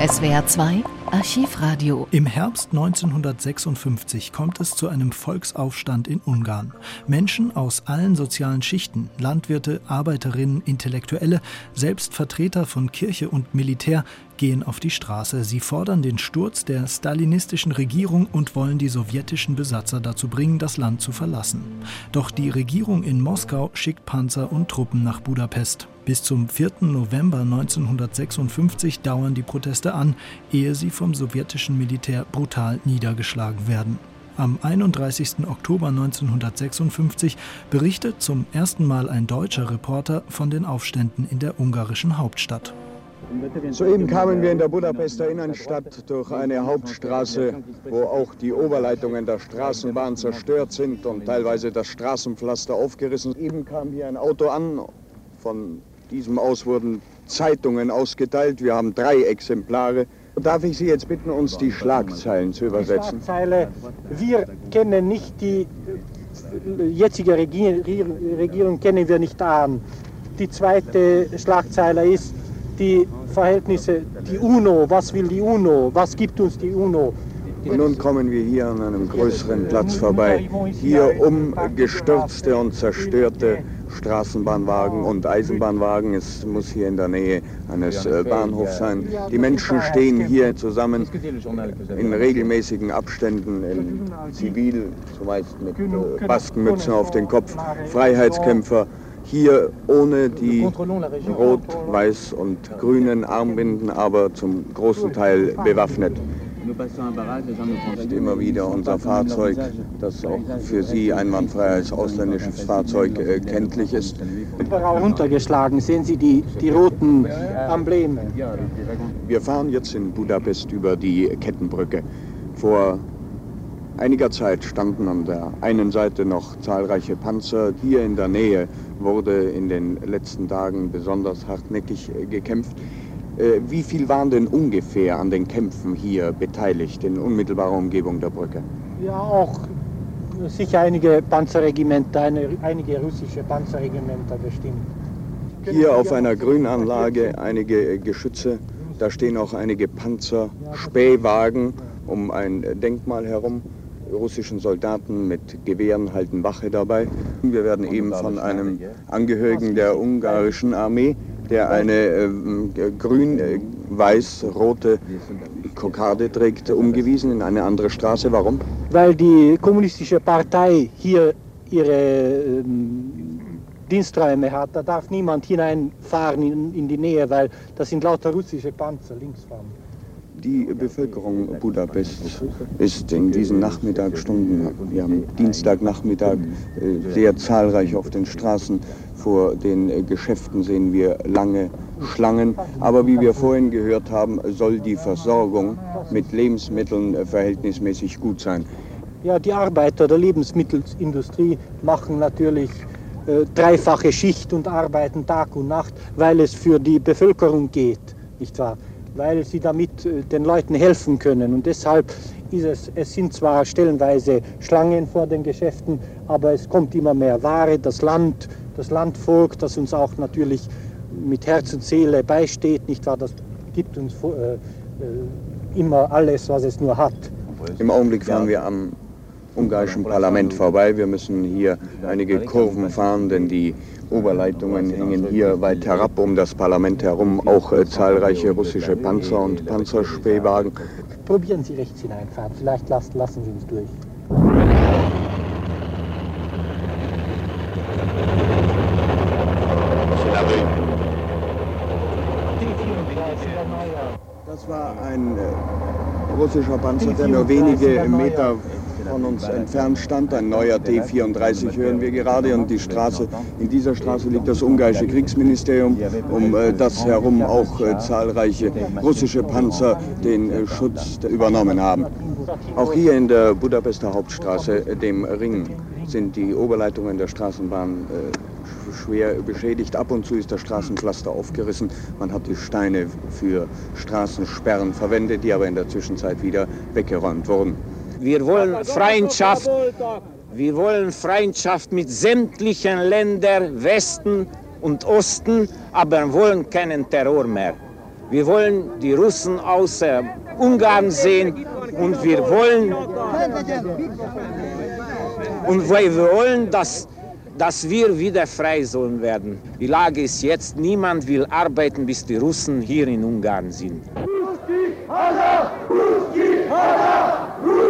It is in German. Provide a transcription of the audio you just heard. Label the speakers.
Speaker 1: SWR 2 Archivradio.
Speaker 2: Im Herbst 1956 kommt es zu einem Volksaufstand in Ungarn. Menschen aus allen sozialen Schichten, Landwirte, Arbeiterinnen, Intellektuelle, selbst Vertreter von Kirche und Militär gehen auf die Straße. Sie fordern den Sturz der stalinistischen Regierung und wollen die sowjetischen Besatzer dazu bringen, das Land zu verlassen. Doch die Regierung in Moskau schickt Panzer und Truppen nach Budapest. Bis zum 4. November 1956 dauern die Proteste an, ehe sie vom sowjetischen Militär brutal niedergeschlagen werden. Am 31. Oktober 1956 berichtet zum ersten Mal ein deutscher Reporter von den Aufständen in der ungarischen Hauptstadt.
Speaker 3: Soeben kamen wir in der Budapester Innenstadt durch eine Hauptstraße, wo auch die Oberleitungen der Straßenbahn zerstört sind und teilweise das Straßenpflaster aufgerissen. Eben kam hier ein Auto an. Von diesem aus wurden Zeitungen ausgeteilt. Wir haben drei Exemplare. Darf ich Sie jetzt bitten, uns die Schlagzeilen zu übersetzen?
Speaker 4: Schlagzeile, wir kennen nicht die jetzige Regierung, Regierung kennen wir nicht an. Die zweite Schlagzeile ist, die Verhältnisse, die UNO, was will die UNO, was gibt uns die UNO.
Speaker 3: Und nun kommen wir hier an einem größeren Platz vorbei. Hier umgestürzte und zerstörte Straßenbahnwagen und Eisenbahnwagen. Es muss hier in der Nähe eines äh, Bahnhofs sein. Die Menschen stehen hier zusammen in regelmäßigen Abständen in Zivil, zumeist mit äh, Baskenmützen auf den Kopf, Freiheitskämpfer hier ohne die rot, weiß und grünen Armbinden, aber zum großen Teil bewaffnet. Ist immer wieder unser Fahrzeug, das auch für Sie einwandfrei als ausländisches Fahrzeug äh, kenntlich ist.
Speaker 4: Runtergeschlagen, sehen Sie die, die roten Embleme.
Speaker 3: Wir fahren jetzt in Budapest über die Kettenbrücke. Vor einiger Zeit standen an der einen Seite noch zahlreiche Panzer. Hier in der Nähe wurde in den letzten Tagen besonders hartnäckig äh, gekämpft. Äh, wie viel waren denn ungefähr an den Kämpfen hier beteiligt in unmittelbarer Umgebung der Brücke?
Speaker 4: Ja, auch sicher einige Panzerregimenter, einige russische Panzerregimenter bestimmt.
Speaker 3: Hier auf einer Grünanlage einige Geschütze, da stehen auch einige Panzer, Spähwagen um ein Denkmal herum russischen Soldaten mit Gewehren halten Wache dabei. Wir werden eben von einem Angehörigen der ungarischen Armee, der eine äh, grün-weiß-rote Kokarde trägt, umgewiesen in eine andere Straße. Warum?
Speaker 4: Weil die kommunistische Partei hier ihre ähm, Diensträume hat. Da darf niemand hineinfahren in, in die Nähe, weil das sind lauter russische Panzer links fahren.
Speaker 3: Die Bevölkerung Budapest ist in diesen Nachmittagsstunden, wir Dienstagnachmittag, äh, sehr zahlreich auf den Straßen. Vor den äh, Geschäften sehen wir lange Schlangen. Aber wie wir vorhin gehört haben, soll die Versorgung mit Lebensmitteln äh, verhältnismäßig gut sein.
Speaker 4: Ja, die Arbeiter der Lebensmittelindustrie machen natürlich dreifache Schicht und arbeiten Tag und Nacht, weil es für die Bevölkerung geht, nicht wahr? Weil sie damit äh, den Leuten helfen können. Und deshalb ist es, es sind zwar stellenweise Schlangen vor den Geschäften, aber es kommt immer mehr Ware. Das Land, das Landvolk, das uns auch natürlich mit Herz und Seele beisteht, nicht wahr? Das gibt uns äh, äh, immer alles, was es nur hat.
Speaker 3: Im Augenblick fahren wir am ungarischen Parlament vorbei. Wir müssen hier einige Kurven fahren, denn die Oberleitungen hängen hier weit herab um das Parlament herum, auch äh, zahlreiche russische Panzer und Panzerspähwagen.
Speaker 4: Probieren Sie rechts hineinfahren, vielleicht lassen, lassen Sie uns durch.
Speaker 3: Das war ein äh, russischer Panzer, der nur wenige Meter von uns entfernt stand. Ein neuer T-34 hören wir gerade und die Straße, in dieser Straße liegt das ungarische Kriegsministerium, um äh, das herum auch äh, zahlreiche russische Panzer den äh, Schutz übernommen haben. Auch hier in der Budapester Hauptstraße, dem Ring, sind die Oberleitungen der Straßenbahn schwer beschädigt. Ab und zu ist das Straßenpflaster aufgerissen. Man hat die Steine für Straßensperren verwendet, die aber in der Zwischenzeit wieder weggeräumt wurden.
Speaker 5: Wir wollen Freundschaft, wir wollen Freundschaft mit sämtlichen Ländern, Westen und Osten, aber wollen keinen Terror mehr. Wir wollen die Russen außer Ungarn sehen und wir wollen und wir wollen, dass, dass wir wieder frei sollen werden. Die Lage ist jetzt, niemand will arbeiten, bis die Russen hier in Ungarn sind. Ruski, Hada! Ruski, Hada! Ruski,